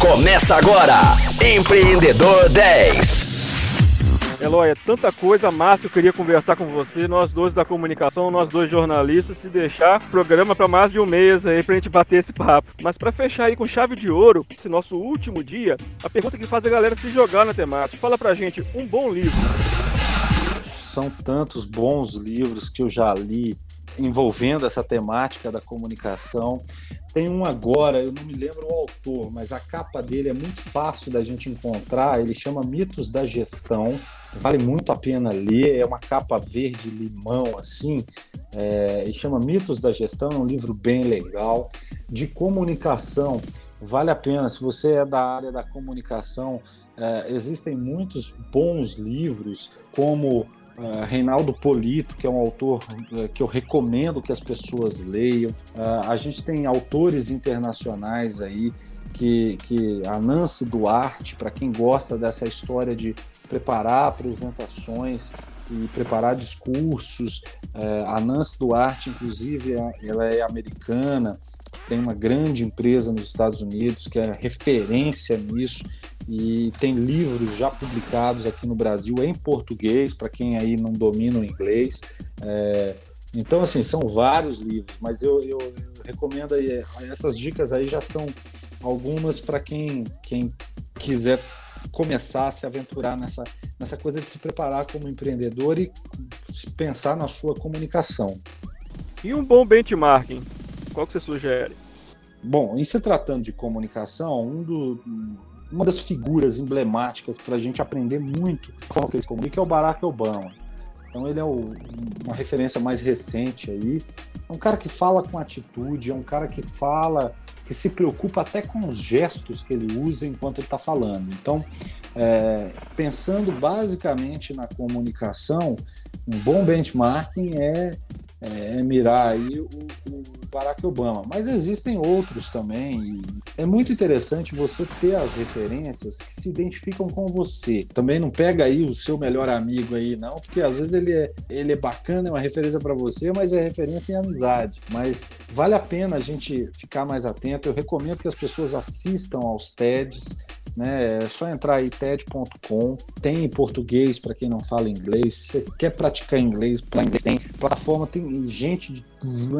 Começa agora, Empreendedor 10. Eloy, é tanta coisa massa que eu queria conversar com você, nós dois da comunicação, nós dois jornalistas, se deixar programa para mais de um mês aí pra gente bater esse papo. Mas para fechar aí com chave de ouro, esse nosso último dia, a pergunta que faz a galera se jogar na temática. Fala pra gente, um bom livro. São tantos bons livros que eu já li envolvendo essa temática da comunicação. Tem um agora, eu não me lembro o autor, mas a capa dele é muito fácil da gente encontrar. Ele chama Mitos da Gestão. Vale muito a pena ler. É uma capa verde limão assim. É, chama Mitos da Gestão. É um livro bem legal de comunicação. Vale a pena. Se você é da área da comunicação, é, existem muitos bons livros, como Uh, Reinaldo Polito, que é um autor uh, que eu recomendo que as pessoas leiam. Uh, a gente tem autores internacionais aí, que, que a Nancy Duarte, para quem gosta dessa história de preparar apresentações e preparar discursos. a Nancy Duarte, inclusive, ela é americana, tem uma grande empresa nos Estados Unidos que é referência nisso e tem livros já publicados aqui no Brasil em português, para quem aí não domina o inglês. É, então, assim, são vários livros, mas eu, eu, eu recomendo aí, essas dicas aí já são algumas para quem, quem quiser começar a se aventurar nessa, nessa coisa de se preparar como empreendedor e pensar na sua comunicação. E um bom benchmarking, qual que você sugere? Bom, em se tratando de comunicação, um do, uma das figuras emblemáticas para a gente aprender muito a forma que eles comunicam é o Barack Obama. Então ele é o, uma referência mais recente aí. É um cara que fala com atitude, é um cara que fala, que se preocupa até com os gestos que ele usa enquanto ele está falando. Então, é, pensando basicamente na comunicação, um bom benchmarking é é, mirar aí o, o, Barack Obama. Mas existem outros também. é muito interessante você ter as referências que se identificam com você. Também não pega aí o seu melhor amigo aí, não, porque às vezes ele é, ele é bacana, é uma referência para você, mas é referência em amizade. Mas vale a pena a gente ficar mais atento. Eu recomendo que as pessoas assistam aos TEDs. Né? É só entrar aí TED.com, tem em português para quem não fala inglês. Se quer praticar inglês, inglês tem plataforma, tem gente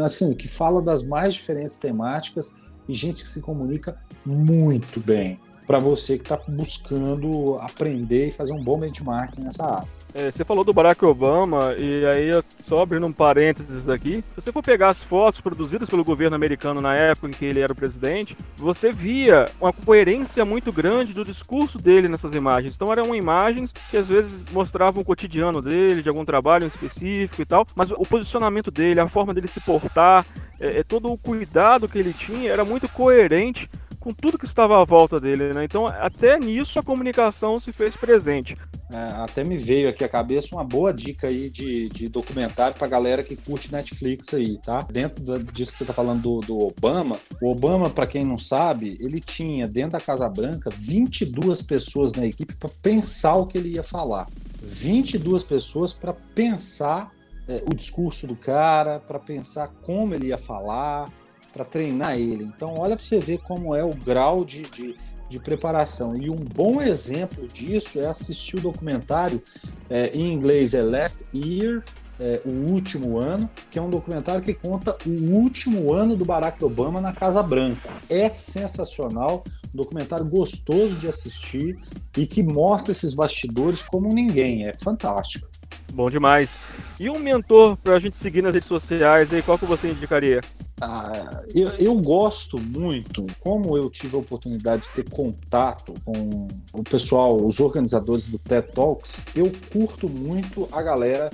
assim que fala das mais diferentes temáticas e gente que se comunica muito bem para você que está buscando aprender e fazer um bom benchmark nessa área. É, você falou do Barack Obama, e aí, só abrindo um parênteses aqui, se você for pegar as fotos produzidas pelo governo americano na época em que ele era o presidente, você via uma coerência muito grande do discurso dele nessas imagens. Então eram imagens que às vezes mostravam o cotidiano dele, de algum trabalho específico e tal, mas o posicionamento dele, a forma dele se portar, é, é todo o cuidado que ele tinha era muito coerente com tudo que estava à volta dele, né? Então, até nisso a comunicação se fez presente. É, até me veio aqui à cabeça uma boa dica aí de, de documentário para galera que curte Netflix aí, tá? Dentro disso que você está falando do, do, Obama, o Obama, para quem não sabe, ele tinha dentro da Casa Branca 22 pessoas na equipe para pensar o que ele ia falar. 22 pessoas para pensar é, o discurso do cara, para pensar como ele ia falar, para treinar ele. Então, olha para você ver como é o grau de, de, de, preparação. E um bom exemplo disso é assistir o documentário é, em inglês é Last Year, é, o último ano, que é um documentário que conta o último ano do Barack Obama na Casa Branca. É sensacional, um documentário gostoso de assistir e que mostra esses bastidores como ninguém. É fantástico. Bom demais. E um mentor para a gente seguir nas redes sociais aí, qual que você indicaria? Ah, eu, eu, gosto muito, como eu tive a oportunidade de ter contato com o pessoal, os organizadores do TED Talks, eu curto muito a galera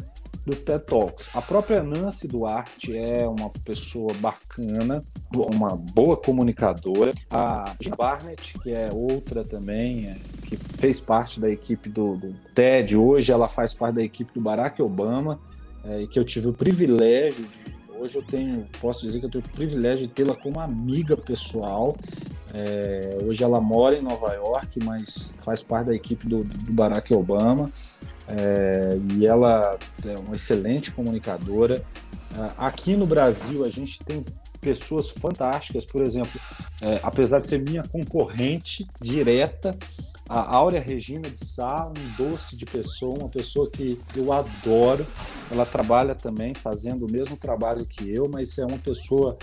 do TED Talks. A própria Nancy Duarte é uma pessoa bacana, uma boa comunicadora. A Gina Barnett, que é outra também, é, que fez parte da equipe do, do, TED, hoje ela faz parte da equipe do Barack Obama, é, e que eu tive o privilégio de hoje eu tenho, posso dizer que eu tenho o privilégio de tê-la como amiga pessoal. É, hoje ela mora em Nova York, mas faz parte da equipe do, do Barack Obama. É, e ela é uma excelente comunicadora. É, aqui no Brasil, a gente tem pessoas fantásticas, por exemplo, é, apesar de ser minha concorrente direta, a Áurea Regina de Sá, um doce de pessoa, uma pessoa que eu adoro. Ela trabalha também fazendo o mesmo trabalho que eu, mas é uma pessoa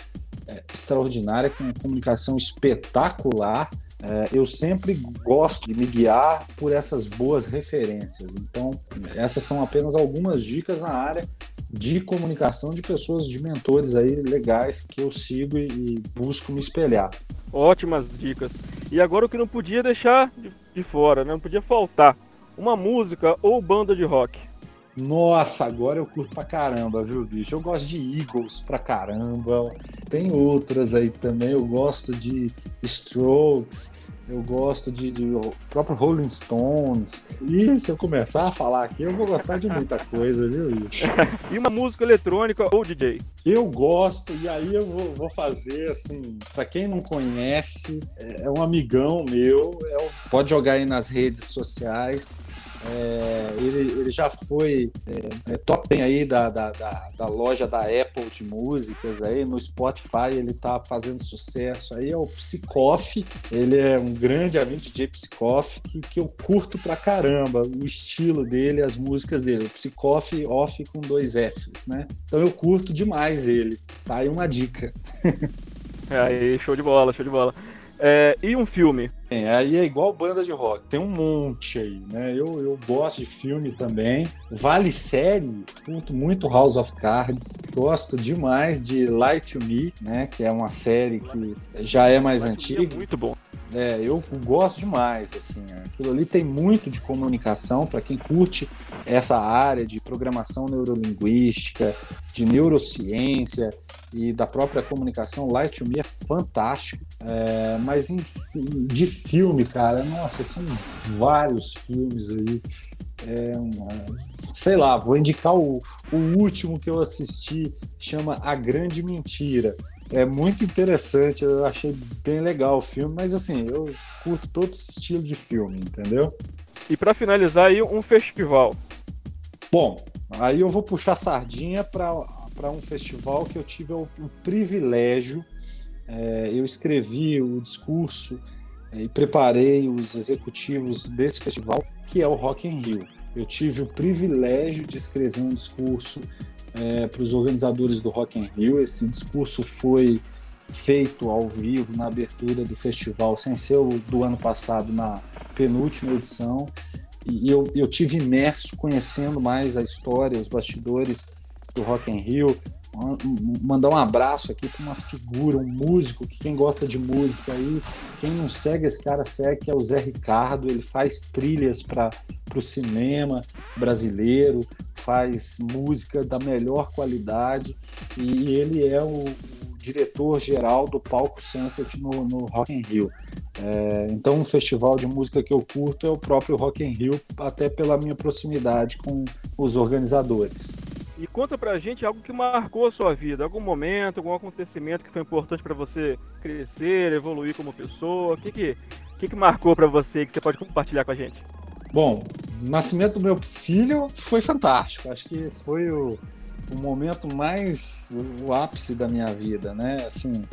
é, extraordinária, com uma comunicação espetacular. É, eu sempre gosto de me guiar por essas boas referências. Então, essas são apenas algumas dicas na área de comunicação de pessoas, de mentores aí legais que eu sigo e busco me espelhar. Ótimas dicas. E agora o que não podia deixar de, fora, né? não podia faltar uma música ou banda de rock. Nossa, agora eu curto pra caramba, viu, bicho? Eu gosto de Eagles pra caramba. Tem outras aí também. Eu gosto de Strokes. Eu gosto de, de próprio Rolling Stones. E se eu começar a falar aqui, eu vou gostar de muita coisa, viu, e uma música eletrônica ou DJ? Eu gosto, e aí eu vou, vou fazer assim, para quem não conhece, é, é um amigão meu, é, pode jogar aí nas redes sociais. É, ele, ele já foi é, é top 10 aí da, da, da, da, loja da Apple de músicas aí no Spotify ele tá fazendo sucesso aí é o Psicoff ele é um grande amigo de Psicoff que, que eu curto pra caramba o estilo dele as músicas dele Psicoff off com dois Fs né? Então eu curto demais ele tá aí uma dica. Aí show de bola show de bola é, e um filme? É, aí é igual banda de rock, tem um monte aí, né? Eu, eu gosto de filme também. Vale série, curto muito House of Cards, gosto demais de Light to Me, né? Que é uma série que já é mais Light antiga. É muito bom. É, eu gosto demais, assim. Aquilo ali tem muito de comunicação para quem curte essa área de programação neurolinguística, de neurociência e da própria comunicação. Light to Me é fantástico. É, mas enfim, de filme, cara, nossa, são vários filmes aí. É, sei lá, vou indicar o, o último que eu assisti, chama A Grande Mentira. É muito interessante, eu achei bem legal o filme, mas assim, eu curto todo estilo de filme, entendeu? E para finalizar aí, um festival. Bom, aí eu vou puxar sardinha para um festival que eu tive o, o privilégio é, eu escrevi o discurso é, e preparei os executivos desse festival, que é o Rock in Rio. Eu tive o privilégio de escrever um discurso é, para os organizadores do Rock in Rio. Esse discurso foi feito ao vivo na abertura do festival, sem ser o do ano passado, na penúltima edição. E eu, eu tive imerso conhecendo mais a história, os bastidores do Rock in Rio, mandar um abraço aqui para uma figura, um músico, que quem gosta de música aí, quem não segue esse cara segue, que é o Zé Ricardo, ele faz trilhas para o cinema brasileiro, faz música da melhor qualidade e ele é o, diretor-geral do Palco Sunset no, no Rock in Rio. É, então, um festival de música que eu curto é o próprio Rock in Rio, até pela minha proximidade com os organizadores. E conta pra gente algo que marcou a sua vida, algum momento, algum acontecimento que foi importante para você crescer, evoluir como pessoa. O que que, que, que marcou para você que você pode compartilhar com a gente? Bom, nascimento do meu filho foi fantástico. Acho que foi o, o momento mais o ápice da minha vida, né? Assim,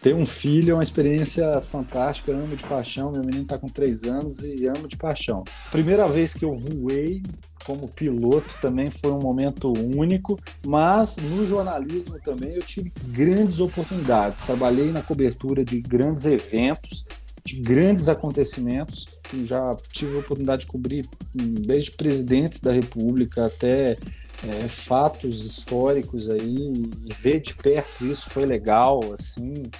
ter um filho é uma experiência fantástica, eu amo de paixão. Meu menino está com três anos e amo de paixão. Primeira vez que eu voei como piloto também foi um momento único, mas no jornalismo também eu tive grandes oportunidades. Trabalhei na cobertura de grandes eventos, de grandes acontecimentos, e já tive a oportunidade de cobrir hum, desde presidentes da República até é, fatos históricos aí, e ver de perto isso foi legal, assim,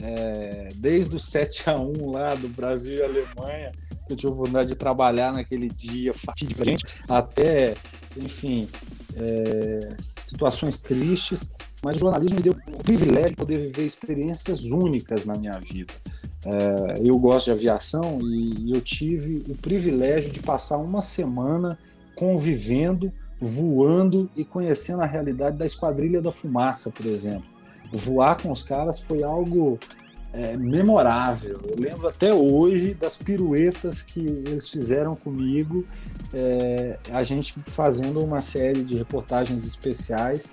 é, desde o 7 a 1 lá do Brasil e Alemanha, que eu tive a oportunidade de trabalhar naquele dia fatídico gente, até, enfim, é, situações tristes, mas o jornalismo me deu o privilégio de poder viver experiências únicas na minha vida. É, eu gosto de aviação e eu tive o privilégio de passar uma semana convivendo, voando e conhecendo a realidade da Esquadrilha da Fumaça, por exemplo. Voar com os caras foi algo é, memorável. Eu lembro até hoje das piruetas que eles fizeram comigo, é, a gente fazendo uma série de reportagens especiais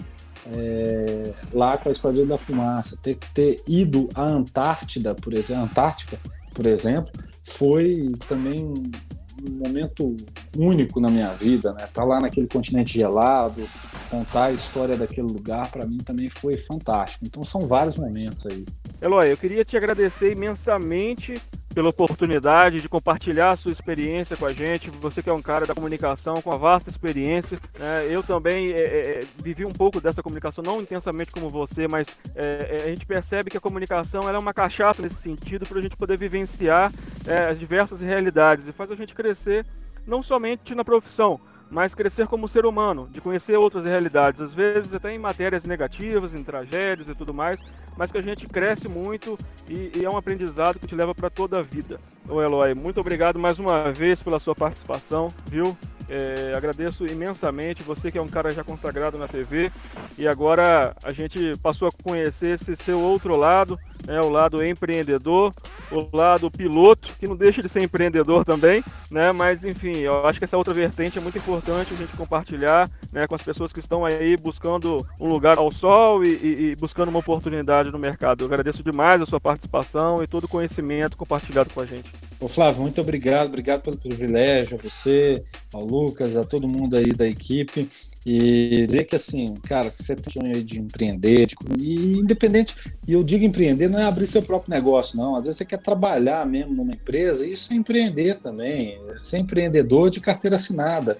é, lá com a Esquadrilha da Fumaça, ter, ter ido à Antártida, por exemplo, Antártica, por exemplo, foi também um momento único na minha vida, né? Tá lá naquele continente gelado, contar a história daquele lugar, para mim também foi fantástico. Então são vários momentos aí. Eloy, eu queria te agradecer imensamente pela oportunidade de compartilhar a sua experiência com a gente. Você que é um cara da comunicação com uma vasta experiência. Né? eu também é, é, vivi um pouco dessa comunicação, não intensamente como você, mas é, é a gente percebe que a comunicação é uma cachaça nesse sentido para a gente poder vivenciar é, as diversas realidades e faz a gente crescer não somente na profissão, mas crescer como ser humano, de conhecer outras realidades, às vezes até em matérias negativas, em tragédias e tudo mais, mas que a gente cresce muito e, e é um aprendizado que te leva para toda a vida. Ô Eloy, muito obrigado mais uma vez pela sua participação, viu? É, agradeço imensamente você que é um cara já consagrado na TV e agora a gente passou a conhecer esse seu outro lado, né, o lado empreendedor, o lado piloto, que não deixa de ser empreendedor também, né, mas enfim, eu acho que essa outra vertente é muito importante a gente compartilhar né, com as pessoas que estão aí buscando um lugar ao sol e, e, e buscando uma oportunidade no mercado. Eu agradeço demais a sua participação e todo o conhecimento compartilhado com a gente. Ô Flávio, muito obrigado, obrigado pelo privilégio, a você, ao Lucas, a todo mundo aí da equipe. E dizer que assim, cara, se você tem sonho aí de empreender, de, e independente, e eu digo empreender, não é abrir seu próprio negócio, não. Às vezes você quer trabalhar mesmo numa empresa, isso é empreender também, é ser empreendedor de carteira assinada,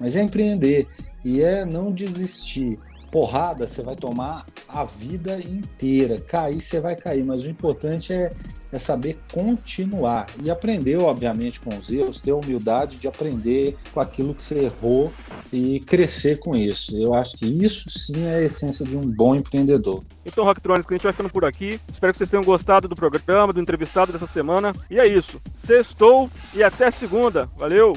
mas é empreender e é não desistir. Porrada você vai tomar a vida inteira, cair você vai cair, mas o importante é é saber continuar e aprender, obviamente, com os erros, ter a humildade de aprender com aquilo que você errou e crescer com isso. Eu acho que isso sim é a essência de um bom empreendedor. Então, Rocktronics, a gente vai ficando por aqui. Espero que vocês tenham gostado do programa, do entrevistado dessa semana. E é isso. Sextou e até segunda. Valeu!